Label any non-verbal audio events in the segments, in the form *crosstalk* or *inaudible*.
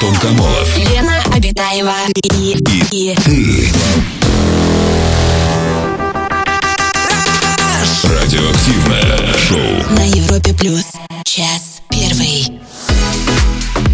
Антон Камолов. Лена Обитаева и, и, Ты. Радиоактивное шоу. на Европе плюс. Час первый.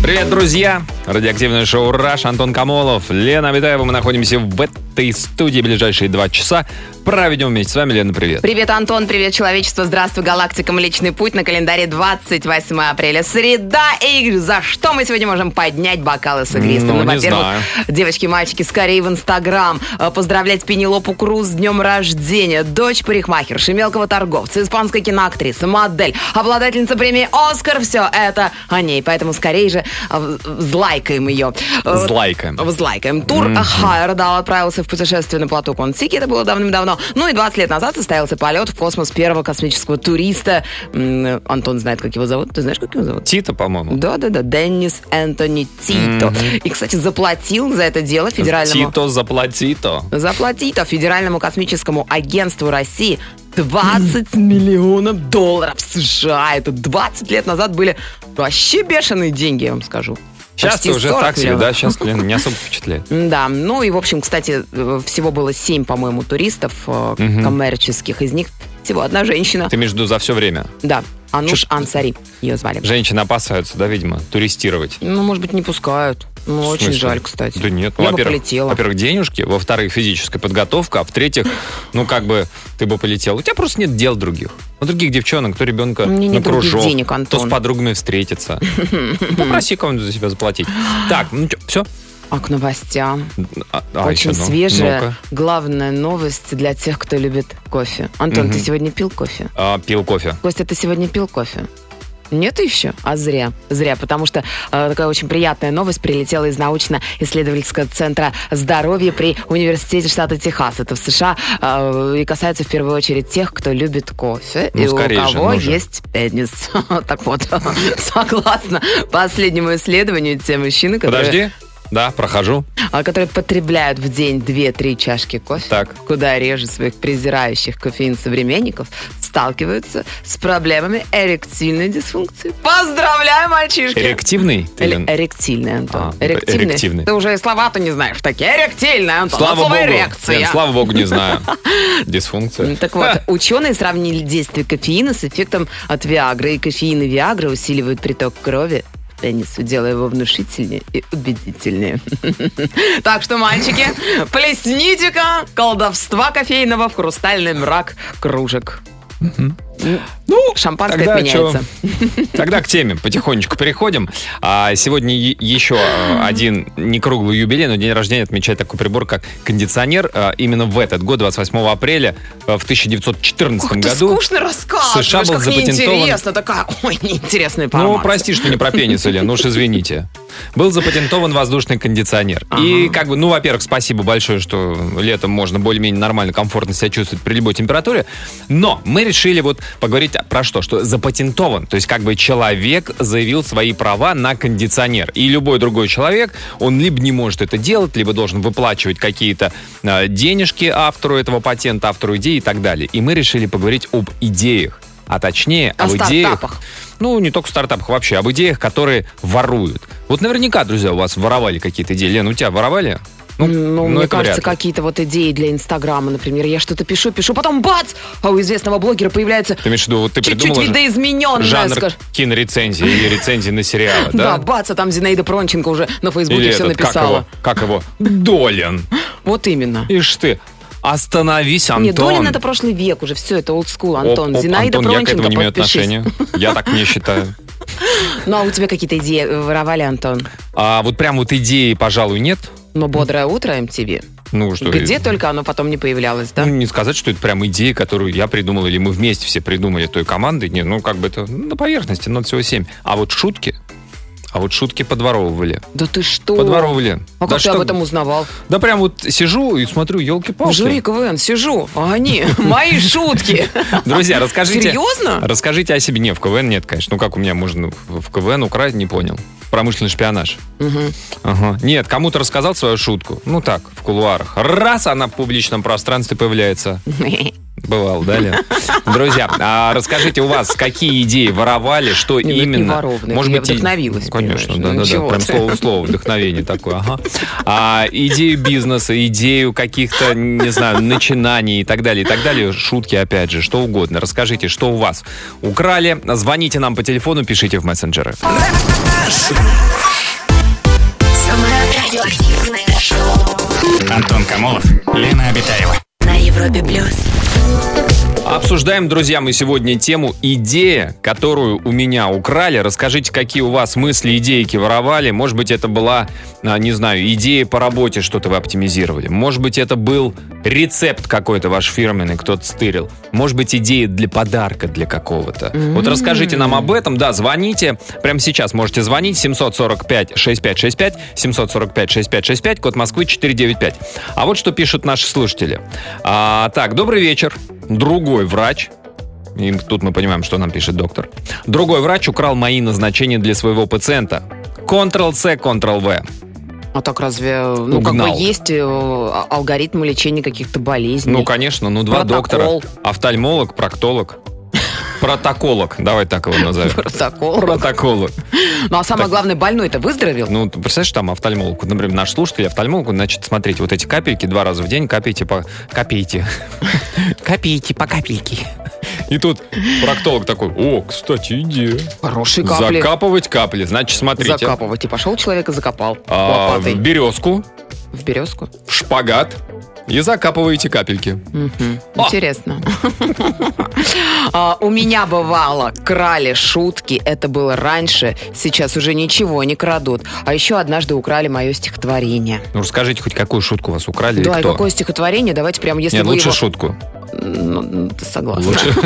Привет, друзья! Радиоактивное шоу «Раш», Антон Камолов, Лена Абитаева. Мы находимся в этой студии ближайшие два часа. Проведем вместе с вами. Лена, привет. Привет, Антон, привет, человечество, здравствуй, галактика, Млечный Путь. На календаре 28 апреля, среда. И за что мы сегодня можем поднять бокалы с игристым? Ну, не во-первых, девочки, мальчики, скорее в Инстаграм. Э, Поздравлять Пенелопу Круз с днем рождения. Дочь парикмахерши, мелкого торговца, испанская киноактриса, модель, обладательница премии «Оскар». Все это о ней, поэтому скорее же э, взлайкаем ее. Э, Взлайкаем. Взлайкаем. Тур Хайердал отправился в путешествие на плоту Консики. Это было давным-давно. Ну и 20 лет назад состоялся полет в космос первого космического туриста. Антон знает, как его зовут. Ты знаешь, как его зовут? Тита, по-моему. Да-да-да, Деннис Энтони Тито. И, кстати, заплатил за это дело федеральному... Тито заплати-то. Заплатито Федеральному космическому агентству России 20 миллионов долларов США. Это 20 лет назад были вообще бешеные деньги, я вам скажу. Сейчас уже 40 так себе, да? Сейчас, Лена, не особо впечатляет. *laughs* Да, ну и, в общем, кстати, всего было семь, по-моему, туристов э, коммерческих. Из них всего одна женщина. Ты между за все время. Да, Ануш Чё- Ансари ее звали. Женщины опасаются, да, видимо, туристировать. Ну, может быть, не пускают. Ну, очень жаль, кстати. Да нет, ну, Я во-первых, во-первых, денежки, во-вторых, физическая подготовка, а в-третьих, ну, как бы ты бы полетел. У тебя просто нет дел других. У других девчонок, кто ребенка Мне на кружок, денег, кто Антон. с подругами встретится. *laughs* Попроси кого-нибудь за себя заплатить. Так, ну все? А к новостям. А, Очень еще, ну, свежая, ну-ка. главная новость для тех, кто любит кофе. Антон, ты сегодня пил кофе? А, пил кофе. Костя, ты сегодня пил кофе? Нет еще? А зря. Зря, потому что э, такая очень приятная новость прилетела из научно-исследовательского центра здоровья при Университете штата Техас. Это в США. э, и касается в первую очередь тех, кто любит кофе. Ну, и у же, кого ну же. есть пенис. *laughs* Так вот, *laughs* согласно последнему исследованию, те мужчины, которые Подожди. Да, прохожу. а, которые потребляют в день 2-3 чашки кофе, Так. куда реже своих презирающих кофеин современников, сталкиваются с проблемами эректильной дисфункции. Поздравляю, мальчишки! Эрективный? ты, Лен? эректильный, Антон. А, эректильный. эрективный. Ты уже и слова-то не знаешь. Такие эректильный, Антон. Слава богу. эрекция. Лен, слава богу, не знаю. *laughs* Дисфункция. Так вот, ученые сравнили действие кофеина с эффектом от Виагры. И кофеин и Виагра усиливают приток крови к пенису, делая его внушительнее и убедительнее. *laughs* Так что, мальчики, плесните-ка колдовства кофейного в хрустальный мрак кружек. Ну, Шампанское тогда отменяется. чё? *laughs* Тогда к теме потихонечку переходим. А сегодня еще э, один не круглый юбилей, но день рождения отмечает такой прибор, как кондиционер. А Именно в этот год, 28 апреля, э, в 1914 Ох, году. скучно рассказываешь, США был как запатентован- неинтересно. Такая, ой, неинтересная Ну, информация. прости, что не про пенис, Илья, ну уж извините. Был запатентован воздушный кондиционер. И как бы, ну, во-первых, спасибо большое, что летом можно более-менее нормально, комфортно себя чувствовать при любой температуре. Но мы решили вот поговорить про что? Что запатентован. То есть как бы человек заявил свои права на кондиционер. И любой другой человек, он либо не может это делать, либо должен выплачивать какие-то э, денежки автору этого патента, автору идеи и так далее. И мы решили поговорить об идеях. А точнее, О об идеях. Ну, не только в стартапах, вообще об идеях, которые воруют. Вот наверняка, друзья, у вас воровали какие-то идеи. Лен, у тебя воровали? Ну, ну, мне это вряд кажется, какие-то вот идеи для Инстаграма, например. Я что-то пишу, пишу, потом бац! А у известного блогера появляется Ты имеешь в виду, вот ты чуть-чуть видоизмененная, жанр скажем. кинорецензии или рецензии на сериалы, *laughs* Да, да? бац, а там Зинаида Пронченко уже на Фейсбуке Или все этот, как написала. его, как его? Долин. Вот именно. Ишь ты, остановись, Антон. Нет, Долин это прошлый век уже, все, это олдскул, Антон. Оп, оп, Зинаида Антон, я к Пронченко, этому не имею отношения. Я так не считаю. *laughs* Ну, а у тебя какие-то идеи воровали, Антон? А вот прям вот идеи, пожалуй, нет. Но «Бодрое утро» MTV. Ну, что Где только оно потом не появлялось, да? Ну, не сказать, что это прям идея, которую я придумал, или мы вместе все придумали той командой. Не, ну, как бы это на поверхности, но всего семь. А вот шутки, а вот шутки подворовывали. Да ты что? Подворовывали. А Да как ты что- об этом узнавал? Да прям вот сижу и смотрю, В елки-палки. жюри КВН сижу, а они, *laughs* мои шутки. Друзья, расскажите. Серьезно? Расскажите о себе. Не, в КВН нет, конечно. Ну, как у меня можно в в КВН украсть, не понял. Промышленный шпионаж. Мгм. Ага. Нет, кому-то рассказал свою шутку. Ну так, в кулуарах. Раз она в публичном пространстве появляется. *laughs* Бывал, да, Лен? *laughs* Друзья, а расскажите, у вас какие идеи воровали, что Не, ну, это не именно? воровные, Может я быть, и- вдохновилась, Конечно, да, ну, да, да. Прям слово в слово вдохновение такое, ага. А, идею бизнеса, идею каких-то, не знаю, начинаний и так далее, и так далее. Шутки, опять же, что угодно. Расскажите, что у вас украли. Звоните нам по телефону, пишите в мессенджеры. Самое радиоактивное шоу Антон Камолов, Лена Обитаева. На Европе плюс. Обсуждаем, друзья, мы сегодня тему «Идея, которую у меня украли». Расскажите, какие у вас мысли, идейки воровали. Может быть, это была, а, не знаю, идея по работе, что-то вы оптимизировали. Может быть, это был рецепт какой-то ваш фирменный, кто-то стырил. Может быть, идея для подарка для какого-то. Вот расскажите нам об этом. Да, звоните. Прямо сейчас можете звонить. 745-6565, 745-6565, код Москвы 495. А вот что пишут наши слушатели. А, так, добрый вечер. Другой врач и тут мы понимаем, что нам пишет доктор. Другой врач украл мои назначения для своего пациента. Ctrl-C, Ctrl-V. А так разве, ну, как Угнал. бы есть э, а- алгоритм лечения каких-то болезней? Ну, конечно, ну два Протокол. доктора. Офтальмолог, проктолог. Протоколог, давай так его назовем. Протокол. Протоколог. Ну, а самое Так. главное, больной-то выздоровел? Ну, ты представляешь, там офтальмолог, например, наш слушатель офтальмолог, значит, смотрите, вот эти капельки два раза в день капайте по... Копейте. Копейте по капельке. И тут проктолог такой, о, кстати, идея. Хорошие капли. Закапывать капли. Значит, смотрите. Закапывать. И пошел человек и закопал а, лопатой в березку, в березку. в шпагат и закапываете капельки. О! Интересно. А, У меня бывало, крали шутки, это было раньше, сейчас уже ничего не крадут. А еще однажды украли мое стихотворение. Ну, расскажите хоть какую шутку вас украли Да, и какое стихотворение, давайте прям, если Нет, вы лучше шутку. Ну, согласна. Лучше. *laughs*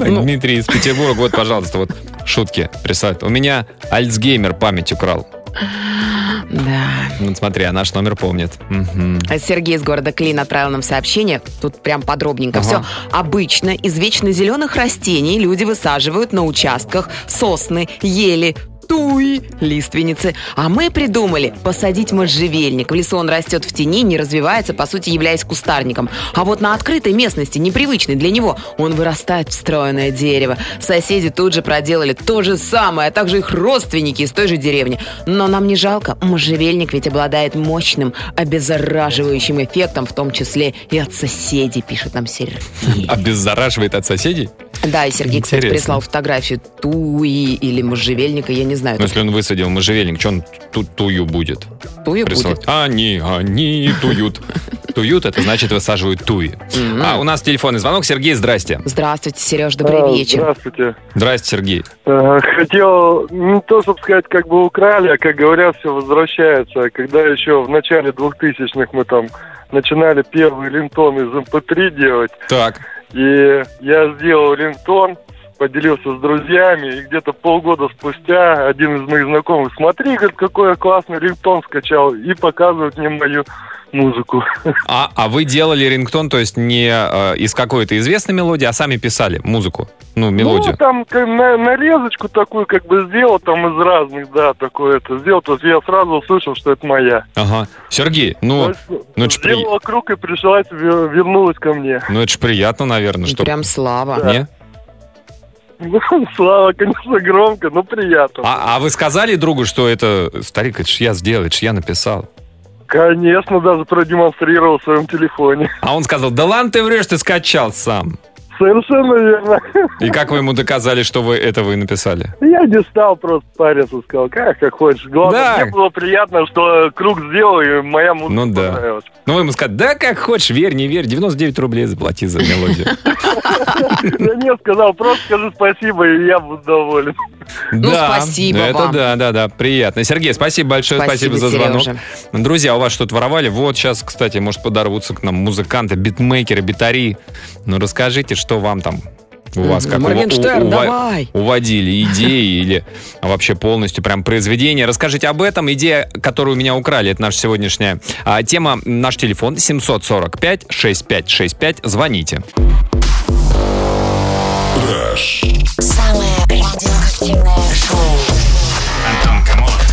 Ну. Дмитрий из Петербурга, вот, пожалуйста, вот шутки присылает. У меня Альцгеймер память украл. Да. Ну, смотри, а наш номер помнит. А Сергей из города Клин отправил нам сообщение. Тут прям подробненько Ага. все. Обычно из вечно зеленых растений люди высаживают на участках сосны, ели, туи, лиственницы. А мы придумали посадить можжевельник. В лесу он растет в тени, не развивается, по сути, являясь кустарником. А вот на открытой местности, непривычной для него, он вырастает в стройное дерево. Соседи тут же проделали то же самое, а также их родственники из той же деревни. Но нам не жалко. Можжевельник ведь обладает мощным, обеззараживающим эффектом, в том числе и от соседей, пишет нам Сергей. Обеззараживает от соседей? Да, и Сергей, кстати, Интересно. прислал фотографию туи или можжевельника, я не знаю. Ну, если он высадил можжевельник, что он ту- тую будет? Туи Присылать. будет. Они, они туют. *laughs* Туют, это значит высаживают туи. А у нас телефонный звонок. Сергей, здрасте. Здравствуйте, Сереж, добрый А, вечер. Здравствуйте. Здрасте, Сергей. Э, Хотел не то, чтобы сказать, как бы украли, а, как говорят, все возвращается. Когда еще в начале 2000-х мы там начинали первый линтон из MP3 делать, Так. и я сделал линтон, поделился с друзьями, и где-то полгода спустя один из моих знакомых, смотри, говорит, какой я классный линтон скачал, и показывает мне мою музыку. А, а вы делали рингтон, то есть не э, из какой-то известной мелодии, а сами писали музыку? Ну, мелодию. Ну, там как на- нарезочку такую как бы сделал, там из разных, да, такое это сделал, то есть я сразу услышал, что это моя. Ага. Сергей, ну, есть ну это ж при- Сделала круг и пришлась, ве- вернулась ко мне. ну это ж приятно, наверное, что... Прям слава. Не? Ну, Слава, конечно, громко, но приятно. А, а вы сказали другу, что это, старик, это ж я сделал, это ж я написал. Конечно, даже продемонстрировал в своем телефоне. А он сказал, да ладно ты врешь, ты скачал сам. Совершенно верно. И как вы ему доказали, что вы это вы написали? Я не стал просто париться, сказал, как, как хочешь. Главное, Да. мне было приятно, что круг сделал, и моя музыка Ну да. понравилась. Ну, вы ему сказали, да как хочешь, верь, не верь, 99 рублей заплати за мелодию. *laughs* Да нет, сказал, просто скажи спасибо, и я буду доволен. Ну, Да, спасибо Это да, да, да, приятно. Сергей, спасибо большое, спасибо, за звонок. Друзья, у вас что-то воровали? Вот сейчас, кстати, может подорвутся к нам музыканты, битмейкеры, битари. Ну, расскажите, что вам там у вас как Моргенштерн, ува- давай. уводили идеи *laughs* или вообще полностью прям произведение. Расскажите об этом. Идея, которую у меня украли, это наша сегодняшняя а, тема. Наш телефон 745-6565. Звоните. Самое радиоактивное шоу. Антон Камолов,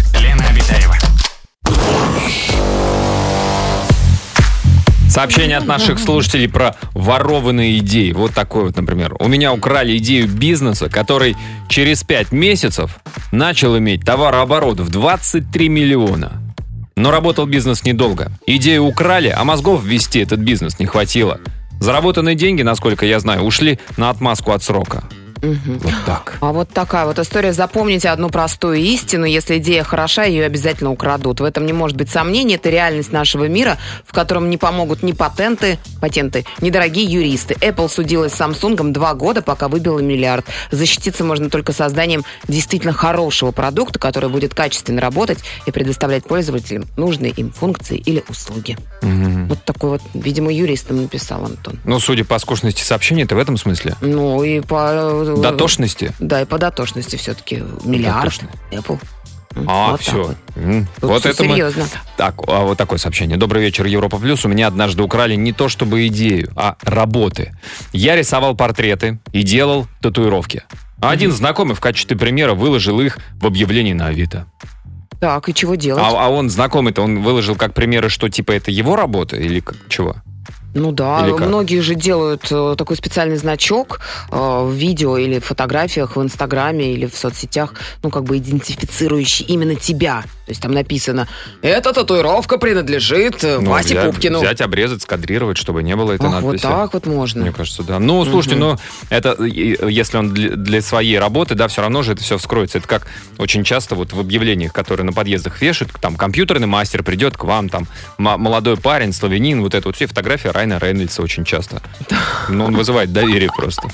Сообщение от наших слушателей про ворованные идеи. Вот такой вот, например. У меня украли идею бизнеса, который через 5 месяцев начал иметь товарооборот в 23 миллиона. Но работал бизнес недолго. Идею украли, а мозгов ввести этот бизнес не хватило. Заработанные деньги, насколько я знаю, ушли на отмазку от срока. Вот так. А вот такая вот история. Запомните одну простую истину. Если идея хороша, ее обязательно украдут. В этом не может быть сомнений. Это реальность нашего мира, в котором не помогут ни патенты, патенты, ни дорогие юристы. Apple судилась с Samsung два года, пока выбила миллиард. Защититься можно только созданием действительно хорошего продукта, который будет качественно работать и предоставлять пользователям нужные им функции или услуги. Вот такой вот, видимо, юрист им написал, Антон. Ну, судя по скучности сообщения, это в этом смысле. Ну и по... Дотошности? Да, и по дотошности все-таки. Миллиард. Apple. А, вот все. вот. Вот всё это мы- серьезно. Так, а вот такое сообщение. Добрый вечер, Европа Плюс. У меня однажды украли не то чтобы идею, а работы. Я рисовал портреты и делал татуировки. А один знакомый в качестве примера выложил их в объявлении на Авито. Так, и чего делать? А, а он знакомый-то, он выложил как примеры, что типа это его работа или как, чего? Ну да, многие же делают э, такой специальный значок э, в видео или фотографиях в Инстаграме или в соцсетях, ну как бы идентифицирующий именно тебя. То есть там написано, эта татуировка принадлежит э, Ну, Васе взять, Пупкину. Взять, обрезать, скадрировать, чтобы не было этой Ах, вот надписи. так вот можно. Мне кажется, да. Ну, слушайте, ну, это, если он для, для своей работы, да, все равно же это все вскроется. Это как очень часто вот в объявлениях, которые на подъездах вешают, там, компьютерный мастер придет к вам, там, молодой парень, славянин, вот это вот все фотографии Райна Рейнольдса очень часто. Ну, он вызывает доверие просто.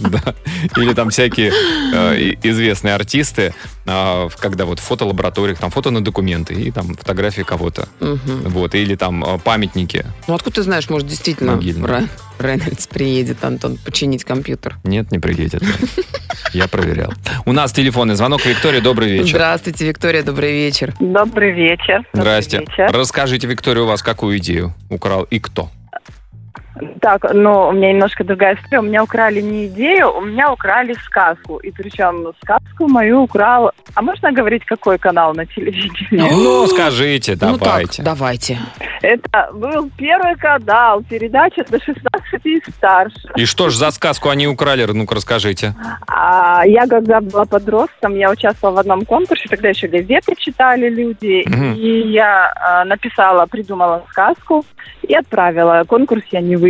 Да. Или там всякие э, известные артисты, в- когда вот в фотолабораториях, там фото на документы и там фотографии кого-то. Мгм. Вот, или там э, памятники. Ну откуда ты знаешь, может действительно Могильный. Рай- Рейнольдс приедет, Антон, починить компьютер. Нет, не приедет. Я проверял. У нас телефонный звонок. Виктория, добрый вечер. Здравствуйте, Виктория, добрый вечер. Добрый вечер. Добрый Здрасте. вечер. Расскажите, Виктория, у вас какую идею украл и кто? Так, ну, у меня немножко другая история. У меня украли не идею, у меня украли сказку. И причем сказку мою украл... А можно говорить, какой канал на телевидении? Ну, скажите, Ну так, давайте. давайте. Это был первый канал, передача до 16 и старше. И что ж за сказку они украли? Ну-ка, расскажите. А я, когда была подростком, я участвовала в одном конкурсе, тогда еще газеты читали люди, Мгм. и я а, написала, придумала сказку и отправила. Конкурс я не выиграла,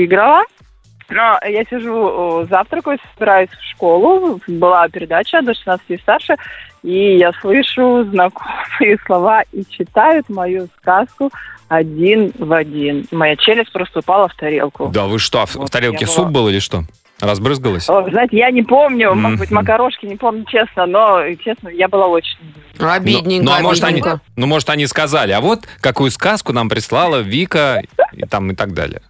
но я сижу, завтракаю, собираюсь в школу, была передача до 16 и старше, и я слышу знакомые *laughs* слова и читают мою сказку один в один. Моя челюсть просто упала в тарелку. Да вы что, а в- в Вот, тарелке я суп была- был или что? Разбрызгалось? О, знаете, я не помню, может быть, макарошки, не помню честно, но, честно, я была очень... Обидненько, ну, а может они, ну, может, они сказали, а вот какую сказку нам прислала Вика и там и так далее.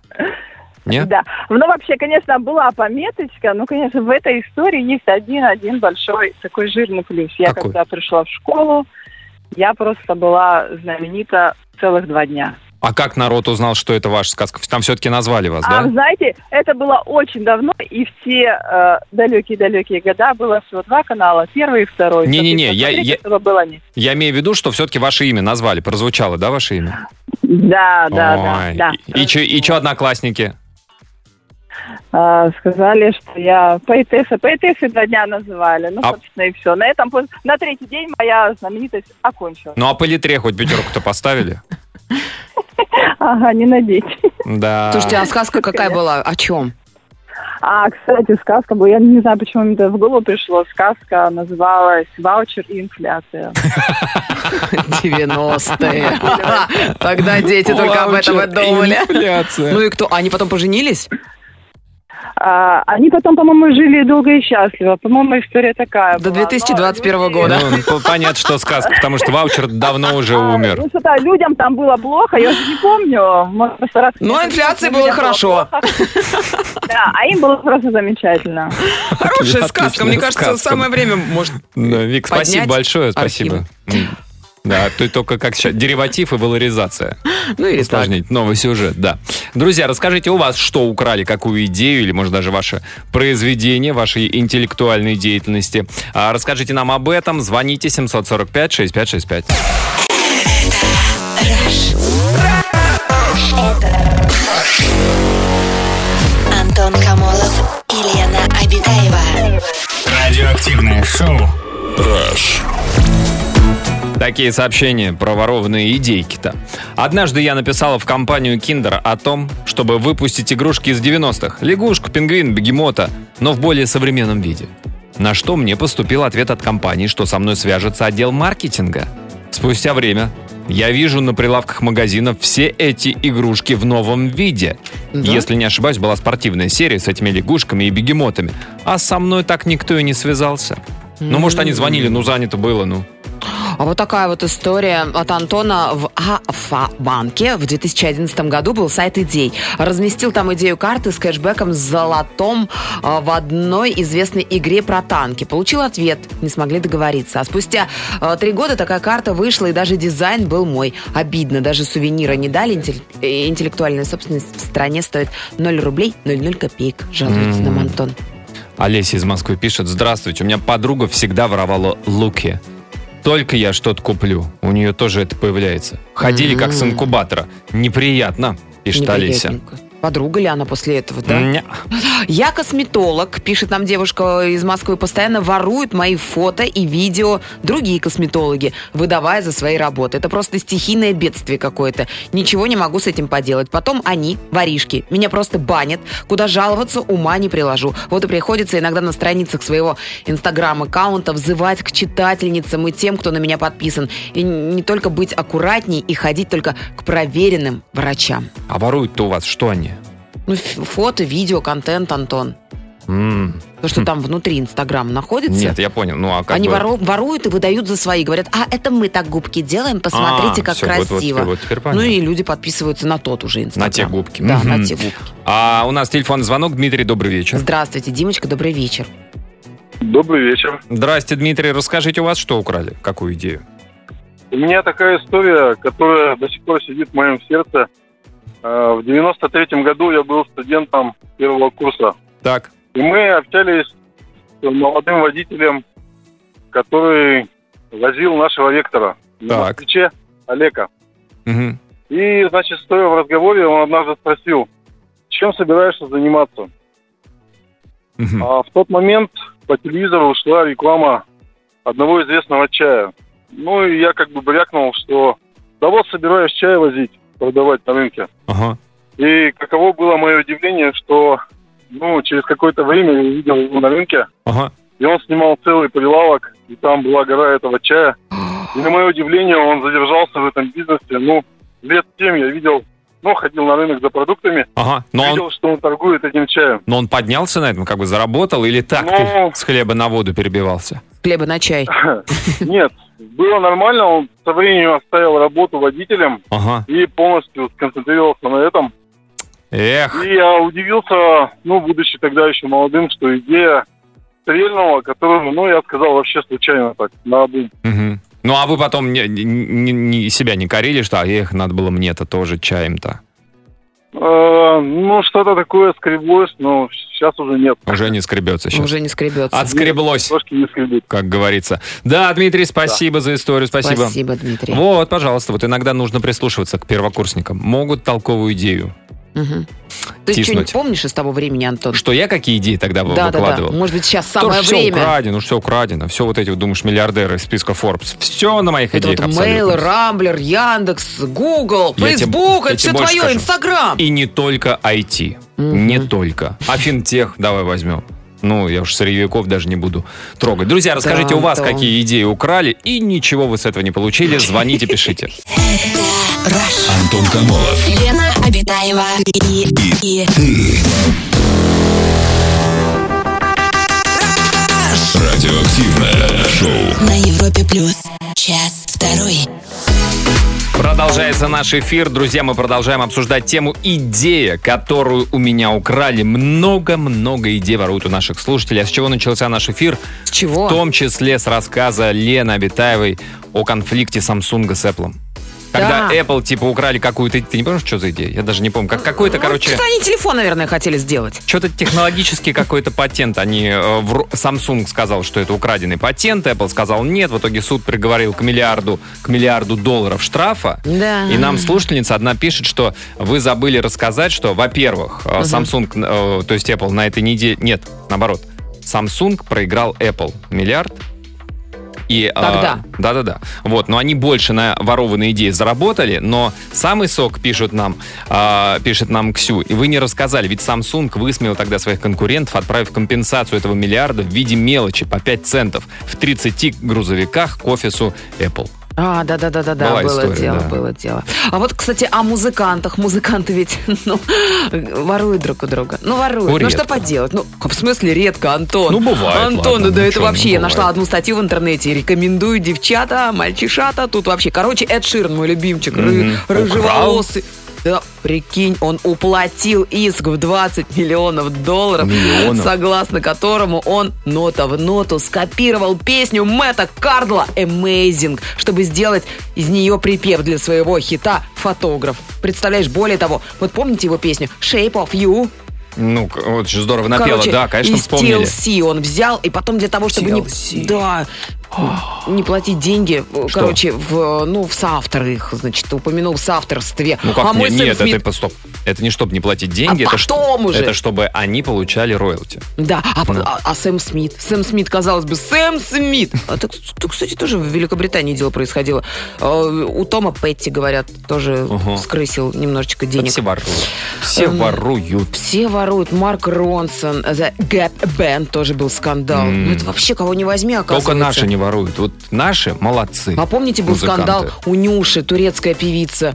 Нет? Да. Ну, вообще, конечно, была пометочка, но, конечно, в этой истории есть один-один большой такой жирный плюс. Я Какой? когда пришла в школу, я просто была знаменита целых два дня. А как народ узнал, что это ваша сказка? Там все-таки назвали вас, А да? знаете, это было очень давно, и в те э, далекие-далекие года было всего два канала, первый и второй. Не-не-не, я- я- было нет. Я имею в виду, что все-таки ваше имя назвали. Прозвучало, да, ваше имя? Да, да, да, Ой, да. И, и, чё- и чё одноклассники? А, сказали, что я поэтесса. Поэтессы два дня называли. Ну, А- собственно, и все. На этом, на третий день моя знаменитость окончилась. Ну, а по литре хоть пятерку-то поставили? *laughs* Ага, не надейтесь. Да. Слушайте, а сказка какая была? О чем? А, кстати, сказка была, я не знаю, почему мне это в голову пришло. Сказка называлась «Ваучер и инфляция». 90-е. *laughs* Тогда дети только об этом и думали. Ну и кто? Они потом поженились? А, они потом, по-моему, жили долго и счастливо. По-моему, история такая До была. Но 2021 люди- года. Ну, по- понятно, что сказка, потому что ваучер давно уже А, умер. Ну, что-то людям там было плохо, я уже не помню. Можно постараться. Ну, а инфляции было хорошо. Да, а им было просто замечательно. Хорошая сказка. Мне кажется, сказка. самое время, может, Да, Вик, поднять спасибо большое, спасибо. Да, то только как сейчас, дериватив и валоризация. ну или так. Усложнить, новый сюжет, да. Друзья, расскажите у вас, что украли, какую идею, или, может, даже ваше произведение вашей интеллектуальной деятельности. А, расскажите нам об этом, звоните 745-6565. Антон Камолов и Лена Обитаева. Радиоактивное шоу. Такие сообщения про ворованные идейки-то. Однажды я написала в компанию Kinder о том, чтобы выпустить игрушки из 90-х. Лягушку, пингвин, бегемота, но в более современном виде. На что мне поступил ответ от компании, что со мной свяжется отдел маркетинга. Спустя время я вижу на прилавках магазинов все эти игрушки в новом виде. Да? Если не ошибаюсь, была спортивная серия с этими лягушками и бегемотами. А со мной так никто и не связался. Ну, может, они звонили, ну, занято было, ну. А вот такая вот история от Антона в Альфа-банке. В 2011 году был сайт идей. Разместил там идею карты с кэшбэком с золотом а, в одной известной игре про танки. Получил ответ, не смогли договориться. А спустя а, три года такая карта вышла, и даже дизайн был мой. Обидно, даже сувенира не дали. Э, Интеллектуальная собственность в стране стоит 0 рублей 00 копеек. Жалуется нам Антон. Олеся из Москвы пишет. Здравствуйте, у меня подруга всегда воровала луки. Только я что-то куплю. У нее тоже это появляется. Ходили как с инкубатора. Неприятно, пишет Олеся. Подруга ли она после этого, да? Ня. Я косметолог, пишет нам девушка из Москвы, постоянно ворует мои фото и видео другие косметологи, выдавая за свои работы. Это просто стихийное бедствие какое-то. Ничего не могу с этим поделать. Потом они, воришки, меня просто банят. Куда жаловаться, ума не приложу. Вот и приходится иногда на страницах своего инстаграм-аккаунта взывать к читательницам и тем, кто на меня подписан. И не только быть аккуратней и ходить только к проверенным врачам. А воруют-то у вас что они? Ну, фото, видео, контент, Антон. М, То, что там внутри Инстаграма находится. Нет, я понял. Ну, а как Они бы- вору- воруют и выдают за свои. Говорят, а это мы так губки делаем, посмотрите, А, как всё, вот- вот красиво. теперь- вот теперь ну и люди подписываются на тот уже Инстаграм. На те губки. Да, Мгм. на те губки. А у нас телефонный звонок. Дмитрий, добрый вечер. Здравствуйте, Димочка, добрый вечер. Добрый вечер. Здрасте, Дмитрий. Расскажите, у вас что украли? Какую идею? У меня такая история, которая до сих пор сидит в моем сердце. Э, В 93-м году я был студентом первого курса. Так. И мы общались с молодым водителем, который возил нашего вектора. На москвиче Олега. Мгм. И, значит, стоя в разговоре, он однажды спросил, чем собираешься заниматься? Мгм. А в тот момент по телевизору шла реклама одного известного чая. Ну, и я как бы брякнул, что да вот собираюсь чай возить, продавать на рынке. Ага. И каково было мое удивление, что ну, через какое-то время я увидел его на рынке, Ага. и он снимал целый прилавок, и там была гора этого чая. И на мое удивление, он задержался в этом бизнесе, ну, лет семь я видел, ну, ходил на рынок за продуктами, Ага. Но он, видел, что он торгует этим чаем. но он поднялся на этом, как бы заработал, или так Ну. ты с хлеба на воду перебивался? Хлеба на чай. *laughs* Нет, было нормально, он со временем оставил работу водителем Ага. и полностью сконцентрировался на этом. Эх. И я удивился, ну, будучи тогда еще молодым, что идея стрельного, которую, ну, я сказал вообще случайно так, на обум. Мгм. Ну, а вы потом не, не- не- себя не корили, что, эх, надо было мне-то тоже чаем-то. Э, ну, что-то такое скреблось, но сейчас уже нет. Уже не скребется сейчас. Уже не скребется. Отскреблось, Трошки не скребут. как говорится. Да, Дмитрий, спасибо за историю, спасибо. Спасибо, Дмитрий. Вот, пожалуйста, вот иногда нужно прислушиваться к первокурсникам. Могут толковую идею. Мгм. Ты Тиснуть. что-нибудь помнишь из того времени, Антон? Что я какие идеи тогда да, да, да. выкладывал? Может быть, сейчас самое все время. украдено, все украдено. Все вот эти, думаешь, миллиардеры из списка Forbes. Все на моих Это идеях вот абсолютно. Mail, Рамблер, Яндекс, Google, Я тебе- Facebook, я это тебе все твое, скажу. Инстаграм. И не только IT. Мгм. Не только. А финтех давай возьмем. Ну, я уж сырьевиков даже не буду трогать. Друзья, расскажите, у вас Антон. какие идеи украли, и ничего вы с этого не получили. *laughs* Звоните, пишите. *laughs* Антон Камолов. Лена Обитаева и, и, Радиоактивное шоу. на Европе плюс. Час второй. Продолжается наш эфир. Друзья, мы продолжаем обсуждать тему «Идея», которую у меня украли. Много-много идей воруют у наших слушателей. А с чего начался наш эфир? С чего? В том числе с рассказа Лены Абитаевой о конфликте Samsung с Apple. Когда Да. Apple, типа, украли какую-то... Ты не помнишь, что за идея? Я даже не помню. Как какой-то, Ну, короче... Что-то они телефон, наверное, хотели сделать. Что-то технологический какой-то патент. Они, э, Samsung сказал, что это украденный патент, Apple сказал нет. В итоге суд приговорил к миллиарду, к миллиарду долларов штрафа. Да. И нам слушательница одна пишет, что вы забыли рассказать, что, во-первых, э, Samsung, э, то есть Apple на этой неделе... Нет, наоборот. Samsung проиграл Apple миллиард. И, э, Тогда. Да-да-да. Вот, но они больше на ворованные идеи заработали, но самый сок, пишут нам, э, пишет нам Ксю, и вы не рассказали, ведь Samsung высмеял тогда своих конкурентов, отправив компенсацию этого миллиарда в виде мелочи по 5 центов в 30 грузовиках к офису Apple. А, да, да, да, да, да, было история, дело, да. было дело. А вот, кстати, о музыкантах. Музыканты ведь *laughs* ну, воруют друг у друга. Ну, воруют. Ну, Ну, что поделать? Ну, в смысле, редко, Антон. Ну, бывает, Антон, ладно, ну да это вообще, я нашла одну статью в интернете. Рекомендую девчата, мальчишата. Тут вообще, короче, Эд Ширн, мой любимчик, ры- Мгм. рыжеволосый. Да, прикинь, он уплатил иск в 20 миллионов долларов, Миллионов? согласно которому он нота в ноту скопировал песню Мэтта Кардла «Amazing», чтобы сделать из нее припев для своего хита «Фотограф». Представляешь, более того, вот помните его песню «Shape of You»? Ну, вот же здорово напела, Короче, да, конечно, из вспомнили. TLC он взял, и потом для того, чтобы TLC. не... Да, не платить деньги, короче, в, ну, в соавторы их, значит, упомянул в соавторстве. Ну как, а не- нет, Смит- это, стоп. Это не чтобы не платить деньги, А это, что- потом уже. это чтобы они получали роялти. Да, а, Ну. а- а Сэм Смит? Сэм Смит, казалось бы, Сэм Смит! А так, тут, кстати, тоже в Великобритании дело происходило. Э, У Тома Петти, говорят, тоже Ага. скрысил немножечко денег. Все воруют. Все Эм, воруют. Все воруют. Марк Ронсон, The Gap Band тоже был скандал. М. Ну, это вообще кого не возьми, оказывается. Только наши не воруют. Вот наши молодцы. А помните, был музыканты. скандал у Нюши, турецкая певица.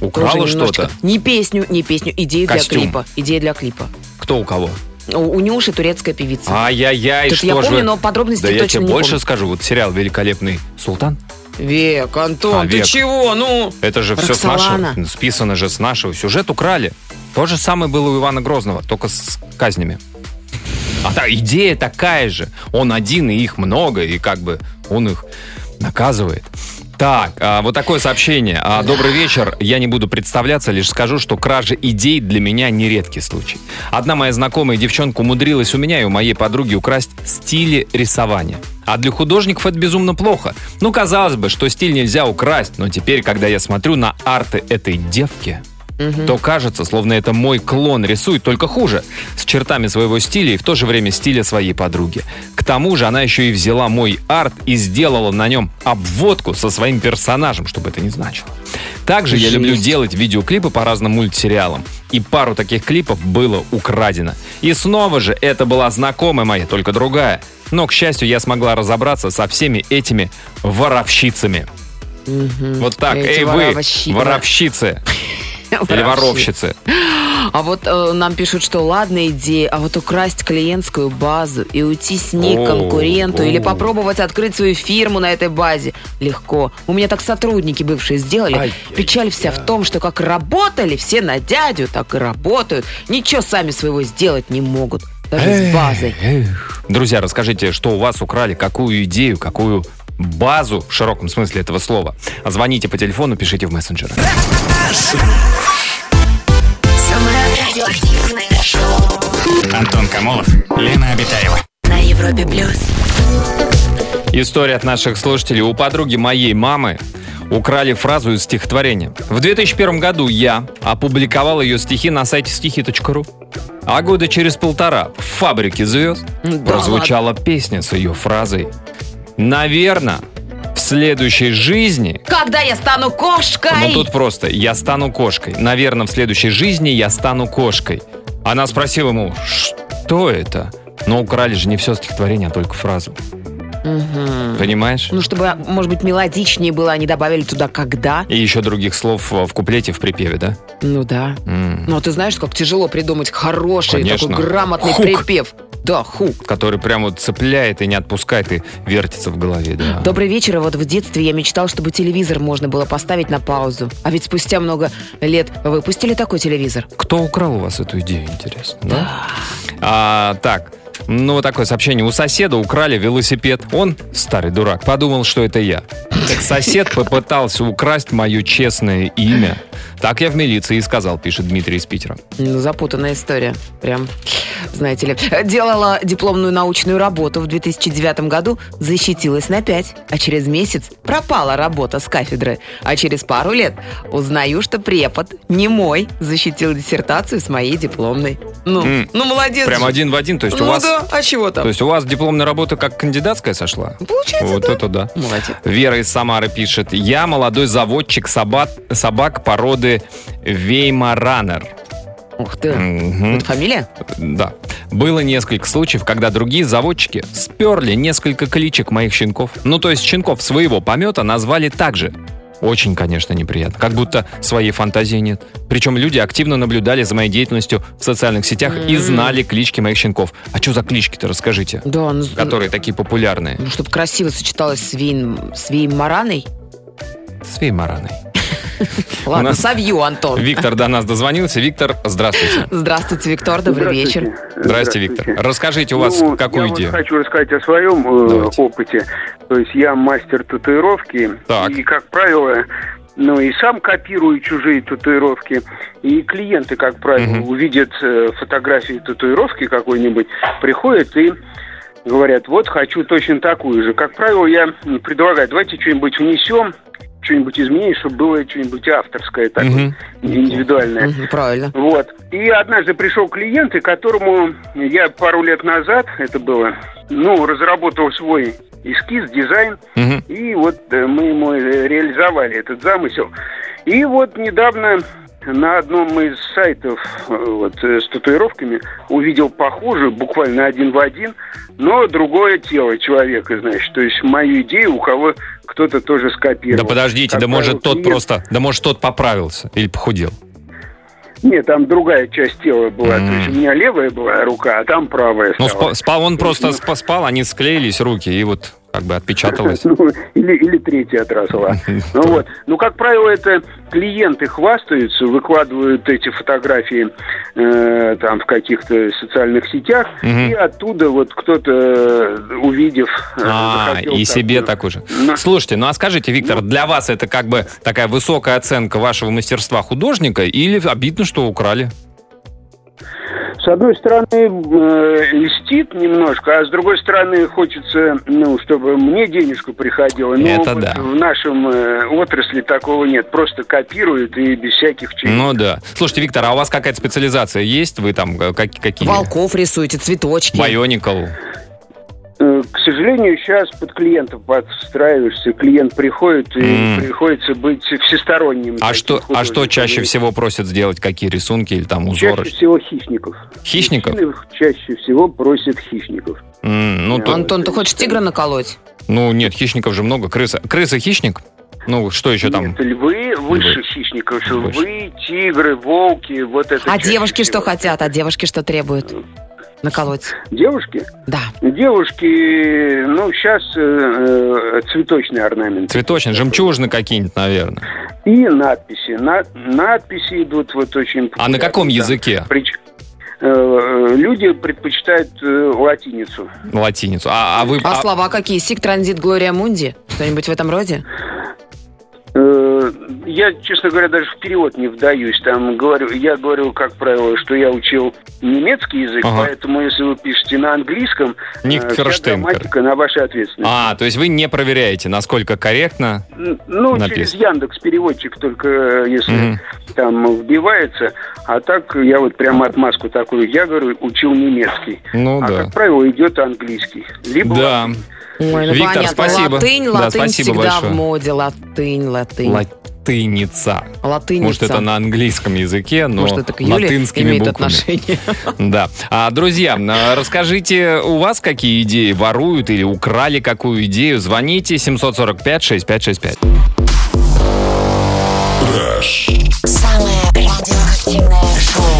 Украла что-то? Не песню, не песню, идею для Костюм. клипа. Идея для клипа. Кто у кого? У, Нюши турецкая певица. Ай-яй-яй, что я помню, вы- но подробностей Да я точно тебе не больше помню. скажу. Вот сериал «Великолепный Султан». Век, Антон, А, ты Век. чего? Ну, Это же все с Роксолана. нашего. Списано же с нашего. Сюжет украли. То же самое было у Ивана Грозного, только с казнями. А та идея такая же. Он один, и их много, и как бы он их наказывает. Так, а, вот такое сообщение. А, Добрый вечер. Я не буду представляться, лишь скажу, что кража идей для меня не редкий случай. Одна моя знакомая девчонка умудрилась у меня и у моей подруги украсть стили рисования. А для художников это безумно плохо. Ну, казалось бы, что стиль нельзя украсть, но теперь, когда я смотрю на арты этой девки, то кажется, словно это мой клон рисует, только хуже, с чертами своего стиля и в то же время стиля своей подруги. К тому же она еще и взяла мой арт и сделала на нем обводку со своим персонажем, чтобы это не значило. Также я Жесть. люблю делать видеоклипы по разным мультсериалам. И пару таких клипов было украдено. И снова же это была знакомая моя, только другая. Но, к счастью, я смогла разобраться со всеми этими воровщицами. Вот так. Эти Эй, вы, воровщи, да. воровщицы. Или воровщицы. А вот э, нам пишут, что ладная идея, а вот украсть клиентскую базу и уйти с ней к конкуренту или попробовать открыть свою фирму на этой базе легко. У меня так сотрудники бывшие сделали. Ай-яй-яй. Печаль вся в том, что как работали все на дядю, так и работают. Ничего сами своего сделать не могут. Даже с базой. Друзья, расскажите, что у вас украли, какую идею, какую базу в широком смысле этого слова. Звоните по телефону, пишите в мессенджеры. Самое радиоактивное шоу Антон Камолов, Лена Обитаева. на Европе плюс. История от наших слушателей. У подруги моей мамы украли фразу из стихотворения. В 2001 году я опубликовал ее стихи на сайте стихи.ру. А года через полтора в «Фабрике звезд» Да прозвучала песня с ее фразой «Наверно, в следующей жизни...» Когда я стану кошкой! Ну тут просто «Я стану кошкой». Наверное, в следующей жизни я стану кошкой. Она спросила ему «Что это?» Но украли же не все стихотворение, а только фразу. Мгм. Понимаешь? Ну, чтобы, может быть, мелодичнее было, они добавили туда «когда». И еще других слов в куплете, в припеве, да? Ну да. М. Ну, а ты знаешь, как тяжело придумать хороший, Конечно. такой грамотный Хук. припев. Да, хук. Который прям вот цепляет и не отпускает, и вертится в голове, да. Добрый вечер. Вот в детстве я мечтал, чтобы телевизор можно было поставить на паузу. А ведь спустя много лет выпустили такой телевизор. Кто украл у вас эту идею, интересно, да? А, так, ну вот такое сообщение. У соседа украли велосипед. Он, старый дурак, подумал, что это я. Так сосед попытался украсть мое честное имя. Так я в милиции и сказал, пишет Дмитрий из Питера. Ну, запутанная история. Прям, знаете ли. Делала дипломную научную работу в 2009 году, защитилась на 5, а через месяц пропала работа с кафедры. А через пару лет узнаю, что препод не мой защитил диссертацию с моей дипломной. Ну, М. ну молодец. Прям же. один в один. То есть ну у вас... да, а чего там? То есть у вас дипломная работа как кандидатская сошла? Получается, Вот да. это да. Молодец. Вера из Самары пишет. Я молодой заводчик собак, собак породы Веймаранер. Ух ты. Мгм. Это фамилия? Да. Было несколько случаев, когда другие заводчики сперли несколько кличек моих щенков. Ну, то есть щенков своего помета назвали так же. Очень, конечно, неприятно. Как будто своей фантазии нет. Причем люди активно наблюдали за моей деятельностью в социальных сетях и М. знали клички моих щенков. А что за клички-то, расскажите? Да, ну, Которые такие популярные. ну, чтобы красиво сочеталось с Вейн, с Веймараной. С Веймараной. Ладно, совью, Антон. Виктор до нас дозвонился. Виктор, здравствуйте. Здравствуйте, Виктор, добрый Здравствуйте. вечер. Здрасте, Виктор. Расскажите, у вас Ну, какую я идею? Вот хочу рассказать о своем э, опыте. То есть я мастер татуировки. Так. И, как правило, ну и сам копирую чужие татуировки. И клиенты, как правило, Мгм. увидят э, фотографии татуировки какой-нибудь, приходят и говорят, вот хочу точно такую же. Как правило, я предлагаю, давайте что-нибудь внесем, что-нибудь изменим, чтобы было что-нибудь авторское такое, Мгм. индивидуальное. Мгм, Правильно. Вот. И однажды пришел клиент, и которому я пару лет назад, это было, ну, разработал свой эскиз, дизайн, Мгм. и вот э, мы ему реализовали этот замысел. И вот недавно на одном из сайтов э, вот, э, с татуировками увидел похожую, буквально один в один, но другое тело человека, значит. То есть мою идею у кого кто-то тоже скопировал. Да подождите, Как да может тот клиент- просто, да может тот поправился или похудел. Нет, там другая часть тела была. М. То есть у меня левая была рука, а там правая Ну, спа- спал, он просто Ну. спа- спал, они склеились руки, и вот как бы отпечаталось. Ну, или, или третья отросла. *laughs* Ну, вот. ну, как правило, это клиенты хвастаются, выкладывают эти фотографии э, там в каких-то социальных сетях, Мгм. и оттуда вот кто-то, э, увидев... э, А, захотел и себе такую. такой же. Ну, Слушайте, ну а скажите, Виктор, для вас это как бы такая высокая оценка вашего мастерства художника или обидно, что украли? С одной стороны, э, льстит немножко, а с другой стороны, хочется, ну, чтобы мне денежку приходила. Но Это вот да. в нашем э, отрасли такого нет. Просто копируют и без всяких чаев. Ну да. Слушайте, Виктор, а у вас какая-то специализация есть? Вы там э, как- какие? Волков рисуете, цветочки. Байоникл. Э, К сожалению, сейчас под клиентов подстраиваешься. Клиент приходит, и М. приходится быть всесторонним. А что, а что чаще всего просят сделать? Какие рисунки или там узоры? Чаще всего хищников. Хищников? Мужчины чаще всего просят хищников. М, ну, то- Антон, ты хочешь тигра наколоть? ну нет, хищников же много. Крыса. Крыса хищник? Ну, что еще там? Нет, львы выше хищников. Львы, тигры, волки, вот это А девушки что всего. хотят? А девушки что требуют? Наколоть. Девушки? Да. Девушки, ну, сейчас цветочный орнамент. Цветочные, жемчужины какие-нибудь, наверное. И надписи. На- надписи идут вот очень А на каком да. языке? Прич- э, Люди предпочитают э, латиницу. Латиницу. А, а вы... А а- слова какие? Сик, транзит, Глория Мунди? Что-нибудь в этом роде? Я, честно говоря, даже в перевод не вдаюсь. Там говорю, я говорю, как правило, что я учил немецкий язык, Ага. поэтому если вы пишете на английском, Ник э, вся грамматика на вашей ответственности. А, то есть вы не проверяете, насколько корректно. Ну, написано. через Яндекс переводчик только э, если Мгм. там вбивается. А так я вот прямо отмазку такую. Я говорю, учил немецкий. Ну а да. как правило идет английский. Либо Да. Ой, ну Виктор, понятно. спасибо. Латынь, Да, латынь спасибо всегда большое. в моде. Латынь, латынь. Латыница. Латыница. Может, это на английском языке, но Может, это к Юле латынскими имеет буквами. отношение. *laughs* Да. А, друзья, а, расскажите, у вас какие идеи воруют или украли какую идею? Звоните 745-6565. Самое радиоактивное шоу.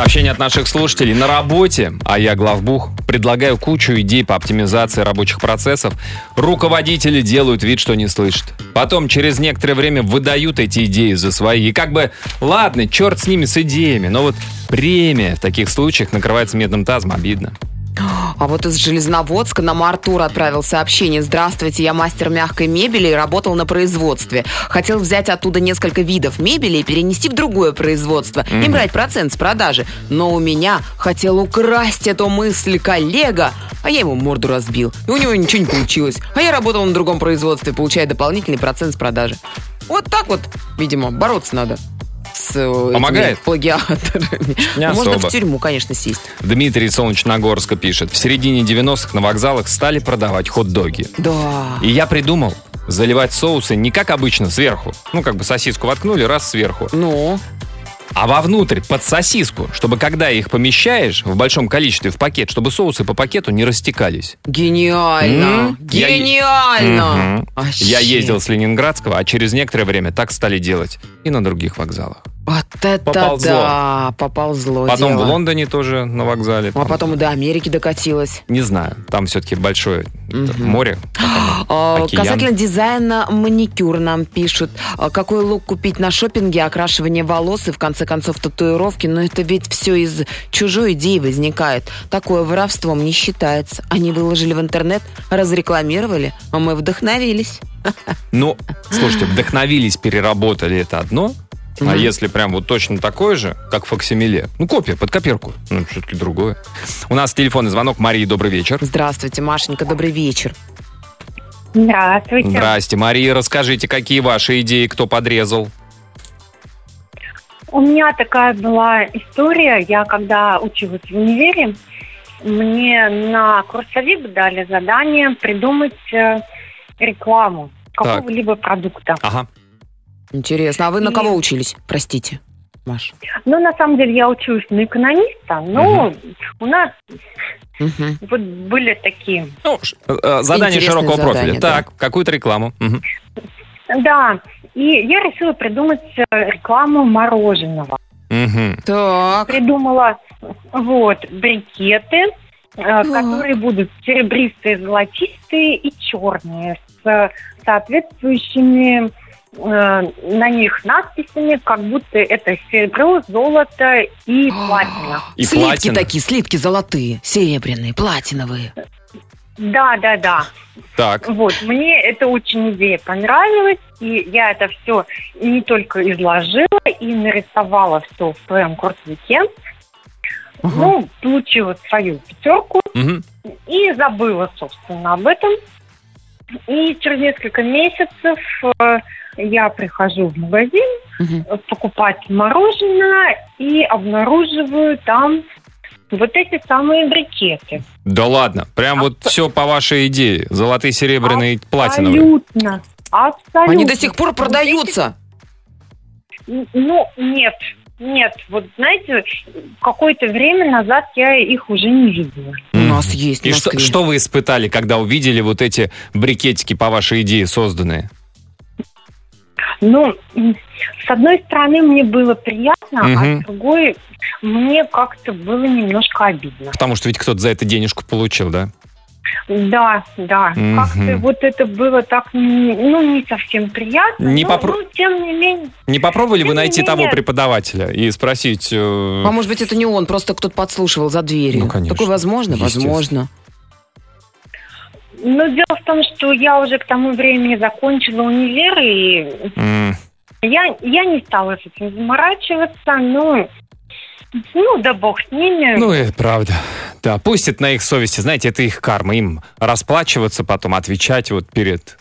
Сообщение от наших слушателей. На работе, а я главбух, предлагаю кучу идей по оптимизации рабочих процессов. Руководители делают вид, что не слышат. Потом через некоторое время выдают эти идеи за свои. И как бы, ладно, черт с ними, с идеями, но вот премия в таких случаях накрывается медным тазом, обидно. А вот из Железноводска нам Артур отправил сообщение. Здравствуйте, я мастер мягкой мебели и работал на производстве. Хотел взять оттуда несколько видов мебели и перенести в другое производство и брать процент с продажи. Но у меня хотел украсть эту мысль коллега, а я ему морду разбил. И у него ничего не получилось. А я работал на другом производстве, получая дополнительный процент с продажи. Вот так вот, видимо, бороться надо с э, этими Помогает? плагиаторами. *laughs* Не Ну, Можно особо. в тюрьму, конечно, сесть. Дмитрий Солнечногорска пишет. В середине 90-х на вокзалах стали продавать хот-доги. Да. И я придумал заливать соусы не как обычно сверху. Ну, как бы сосиску воткнули, раз сверху. Ну, А вовнутрь, под сосиску, чтобы когда их помещаешь в большом количестве в пакет, чтобы соусы по пакету не растекались. гениально. М? Я е- Гениально. Мгм. Вообще. Я ездил с Ленинградского, а через некоторое время так стали делать. И на других вокзалах. Вот это Поползло. да, поползло Потом дело. в Лондоне тоже на вокзале. А Там, потом и до Америки докатилось. Не знаю, там все-таки большое это, море. оно, А. Касательно дизайна маникюр нам пишут. А, Какой лук купить на шопинге, окрашивание волос и в конце концов татуировки. Но это ведь все из чужой идеи возникает. Такое воровством не считается. Они выложили в интернет, разрекламировали, а мы вдохновились. Ну, слушайте, вдохновились, переработали это одно, а если прям вот точно такое же, как факсимиле, ну, копия под копирку, ну, все-таки другое. У нас телефонный звонок. Марии, добрый вечер. Здравствуйте, Машенька, добрый вечер. Здравствуйте. Здрасте, Мария, расскажите, какие ваши идеи, кто подрезал? У меня такая была история. Я когда училась в универе, мне на курсовик дали задание придумать э, рекламу какого-либо продукта. Ага. Интересно, а вы на И- кого учились? Простите, Маш. Ну, на самом деле, я училась на экономиста, но у нас Мгм. вот были такие. Ну, ш- э, задание Интересное широкого задание, профиля. да. Так, какую-то рекламу. Мгм. Да, и я решила придумать э, рекламу мороженого. Мгм. Так. придумала вот брикеты, э, которые будут серебристые, золотистые и черные с соответствующими э, на них надписями, как будто это серебро, золото и *gasps* платина. И слитки платина. такие, слитки золотые, серебряные, платиновые. Да, да, да. Так. Вот, мне эта очень идея понравилась, и я это все не только изложила и нарисовала все в своем курсовике. Ну, получила свою пятерку Мгм. и забыла, собственно, об этом. И через несколько месяцев э, я прихожу в магазин э, покупать мороженое и обнаруживаю там вот эти самые брикеты. Да ладно, прям вот все по вашей идее. Золотые, серебряные, платиновые. Абсолютно. Абсолютно. Они до сих пор продаются. Ну, нет. Нет, вот знаете, какое-то время назад я их уже не видела. Нас есть И что, что вы испытали, когда увидели вот эти брикетики по вашей идее созданные? Ну, с одной стороны, мне было приятно, Мгм. а с другой, мне как-то было немножко обидно. Потому что ведь кто-то за это денежку получил, да? Да, да. Мгм. Как-то вот это было так, ну, не совсем приятно. Не но, попро- ну, тем не менее. Не попробовали вы Тем найти того менее. преподавателя и спросить... э, А может быть, это не он, просто кто-то подслушивал за дверью. Ну, конечно. Такое возможно? Возможно. Но дело в том, что я уже к тому времени закончила универ, и м, я, я не стала с этим заморачиваться, ну, ну, да бог с ними. Ну, это правда. Да, пусть это на их совести. Знаете, это их карма. Им расплачиваться потом, отвечать вот перед...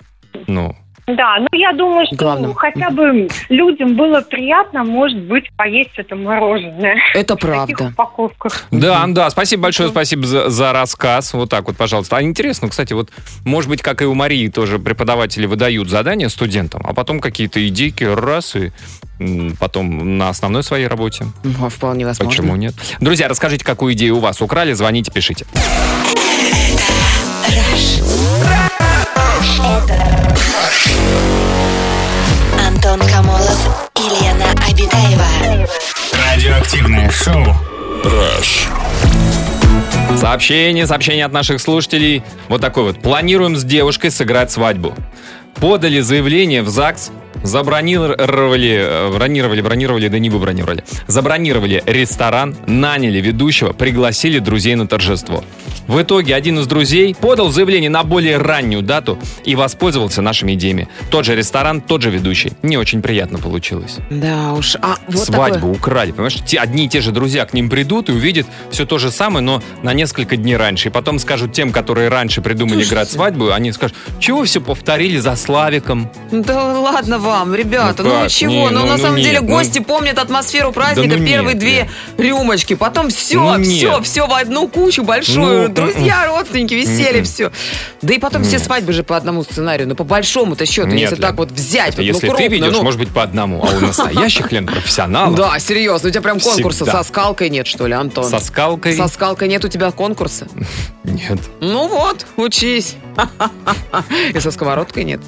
Ну, Да, ну я думаю, что Главным. хотя бы людям было приятно, может быть, поесть это мороженое. Это *laughs* В таких правда. упаковках. Да, да, спасибо большое, спасибо за, за рассказ. Вот так вот, пожалуйста. А интересно, кстати, вот, может быть, как и у Марии, тоже преподаватели выдают задания студентам, а потом какие-то идейки раз и потом на основной своей работе. Ну, Вполне возможно. Почему нет? Друзья, расскажите, какую идею у вас украли, звоните, пишите. Антон Камолов и Лена Обитаева. Радиоактивное шоу. Сообщение, сообщение от наших слушателей. Вот такой вот. Планируем с девушкой сыграть свадьбу. Подали заявление в ЗАГС, забронировали, э, бронировали, бронировали, да не вы бронировали. Забронировали ресторан, наняли ведущего, пригласили друзей на торжество. В итоге один из друзей подал заявление на более раннюю дату и воспользовался нашими идеями. Тот же ресторан, тот же ведущий. Не очень приятно получилось. Да уж. А вот Свадьбу такое- украли, понимаешь? Те, одни и те же друзья к ним придут и увидят все то же самое, но на несколько дней раньше. И потом скажут тем, которые раньше придумали Слушайте. играть свадьбу, они скажут, чего все повторили за Славиком? Да ладно вам, ребята, Ну ну, чего? Не, ну, ну, на ну самом нет, деле ну- гости помнят атмосферу праздника, ну первые нет, две нет. рюмочки, потом все, Ну все, нет. все в одну кучу большую, Ну, друзья, родственники, веселье, М-м. все. Да и потом все Нет. свадьбы же по одному сценарию, ну по большому-то счету, Нет, если Лен. так вот взять, вот, если ну, ты крупно, ведешь, ну. может быть, по одному, а у настоящих, Лен, профессионалов, Да, серьезно, у тебя прям конкурса со скалкой нет, что ли, Антон? со скалкой... Со скалкой нет у тебя конкурса? *laughs* Нет. Ну вот, учись. *laughs* И со сковородкой нет.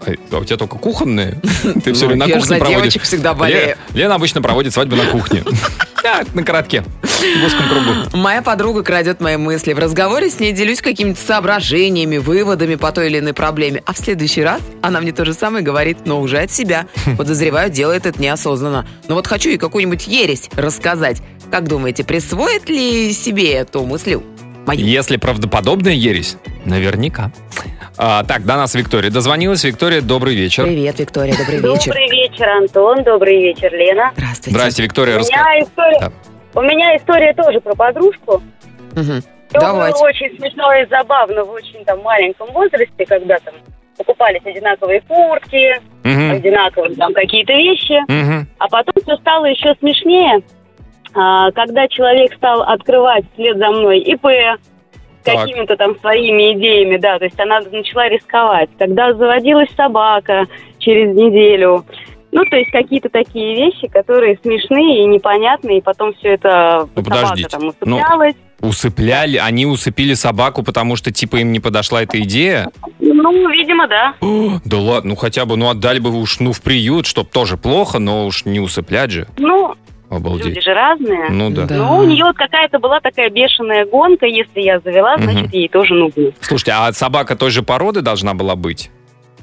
А у тебя только кухонные? *laughs* Ты все Ну, время на кухне проводишь? всегда болею. Лена обычно проводит свадьбу на кухне. *laughs* Да, На коротке. В узком кругу. Моя подруга крадет мои мысли. В разговоре с ней делюсь какими-то соображениями, выводами по той или иной проблеме. А в следующий раз она мне то же самое говорит, но уже от себя. Подозреваю, делает это неосознанно. Но вот хочу ей какую-нибудь ересь рассказать. Как думаете, присвоит ли себе эту мысль? Мою. Если правдоподобная ересь, наверняка. А, так, до нас Виктория дозвонилась. Виктория, добрый вечер. Привет, Виктория, добрый вечер. Добрый вечер, Антон. Добрый вечер, Лена. Здравствуйте. Здрасте, Виктория. У раска- меня история, Да. у меня история тоже про подружку. Всё Давайте. очень смешно и забавно в очень там маленьком возрасте, когда там покупались одинаковые куртки, Мгм. одинаковые там какие-то вещи. Мгм. А потом все стало еще смешнее, когда человек стал открывать вслед за мной ИП какими-то там своими идеями, да, то есть она начала рисковать. Когда заводилась собака через неделю, ну, то есть какие-то такие вещи, которые смешные и непонятные, и потом все это Ну, собака подождите. там усыплялась. Усыпляли, они усыпили собаку, потому что, типа, им не подошла эта идея? Ну, видимо, да. *gasps* Да ладно, ну хотя бы, ну отдали бы уж, ну, в приют, чтоб тоже плохо, но уж не усыплять же. Ну, люди Обалдеть. же разные. Ну да. Да. Ну, у нее вот какая-то была такая бешеная гонка, если я завела, значит, ей тоже нужно. Слушайте, а собака той же породы должна была быть?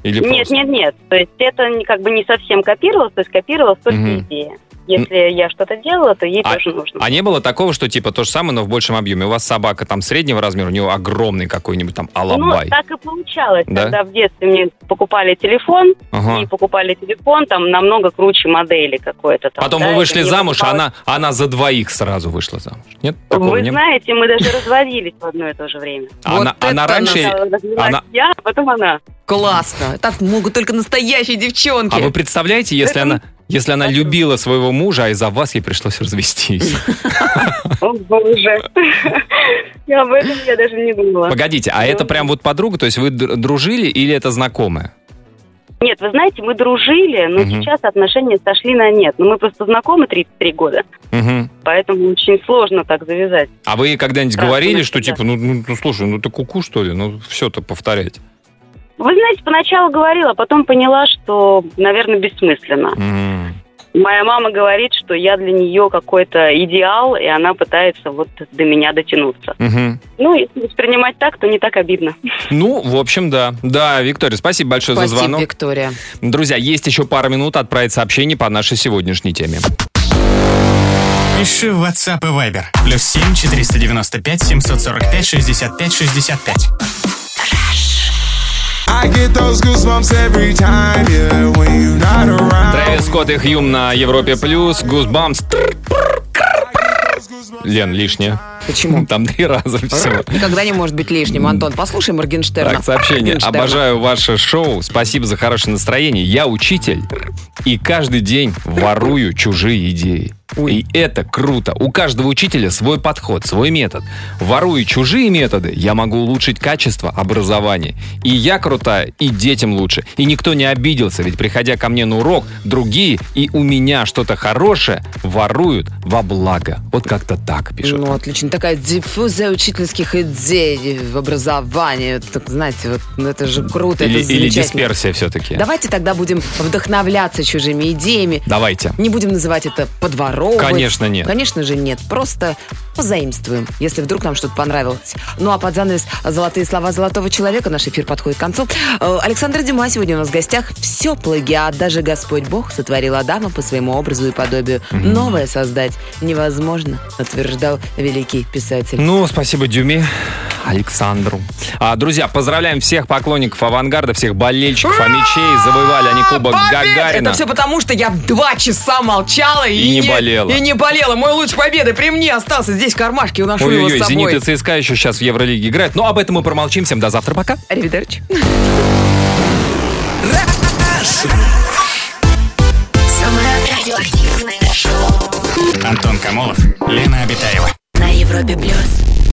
Или Нет, просто? нет, нет. То есть это не- как бы не совсем копировалось, то есть копировалась только Мгм. идея. Если я что-то делала, то ей А- тоже нужно. А не было такого, что типа то же самое, но в большем объеме? У вас собака там среднего размера, у него огромный какой-нибудь там алабай. Ну, так и получалось, Да? когда в детстве мне покупали телефон, Ага. и покупали телефон там намного круче модели какой-то. Там, Потом да, вы вышли замуж, а покупалось- она, она за двоих сразу вышла замуж. Нет? Такого Вы не было? знаете, мы даже разводились в одно и то же время. Она, Вот она раньше... Она- я, а потом она. Классно. Так могут только настоящие девчонки. А вы представляете, если Это- она, если она любила своего мужа, а из-за вас ей пришлось развестись? *laughs* О, боже. Я об этом я даже не думала. Погодите, а это прям вот подруга, то есть вы дружили или это знакомая? Нет, вы знаете, мы дружили, но Мгм. сейчас отношения сошли на нет. Но мы просто знакомы 33 года, Мгм. поэтому очень сложно так завязать. А вы когда-нибудь Да, говорили, что типа, ну, ну, ну, слушай, ну ты куку что ли? Ну все-то повторять. Вы знаете, поначалу говорила, а потом поняла, что, наверное, бессмысленно. М. Моя мама говорит, что я для нее какой-то идеал, и она пытается вот до меня дотянуться. Мгм. Ну, если воспринимать так, то не так обидно. Ну, в общем, да. Да, Виктория, спасибо большое за Спасибо, звонок. Виктория. Друзья, есть еще пара минут отправить сообщение по нашей сегодняшней теме. Пиши в WhatsApp и Viber. Плюс 7 495 745 65 65. Трэвис Скотт и Хьюм на Европе Плюс. Гузбамс. Лен, лишнее. Почему? Там три раза всего. Никогда не может быть лишним, Антон. Послушай Моргенштерна. Так, сообщение. Обожаю ваше шоу. Спасибо за хорошее настроение. Я учитель и каждый день ворую чужие идеи. И это круто. У каждого учителя свой подход, свой метод. Воруя чужие методы, я могу улучшить качество образования. И я крутая, и детям лучше. И никто не обиделся, ведь приходя ко мне на урок, другие и у меня что-то хорошее воруют во благо. Вот как-то так пишут. Ну, отлично. Такая диффузия учительских идей в образовании. Так, знаете, вот ну, это же круто, Или, это или дисперсия все-таки. Давайте тогда будем вдохновляться чужими идеями. Давайте. Не будем называть это подворовыванием, воровать. Конечно, нет. Конечно же нет. Просто позаимствуем, если вдруг нам что-то понравилось. Ну а под занавес «Золотые слова золотого человека» наш эфир подходит к концу. Э, Александр Дюма сегодня у нас в гостях. Все плагиат. Даже Господь Бог сотворил Адама по своему образу и подобию. Новое создать невозможно, утверждал великий писатель. Ну, спасибо Дюме, Александру. А, друзья, поздравляем всех поклонников авангарда, всех болельщиков, амичей. Завоевали они Кубок Победа! Гагарина. Это все потому, что я два часа молчала и, И не болела. И не болела. Мой луч победы при мне остался здесь в кармашке. Уношу его Ой-ой-ой, с собой. Зенит и ЦСКА еще сейчас в Евролиге играют. Но об этом мы промолчим. Всем до завтра, пока. Аривидерчи. Самое радиоактивное шоу Антон Камолов, Лена Обитаева. Европе плюс.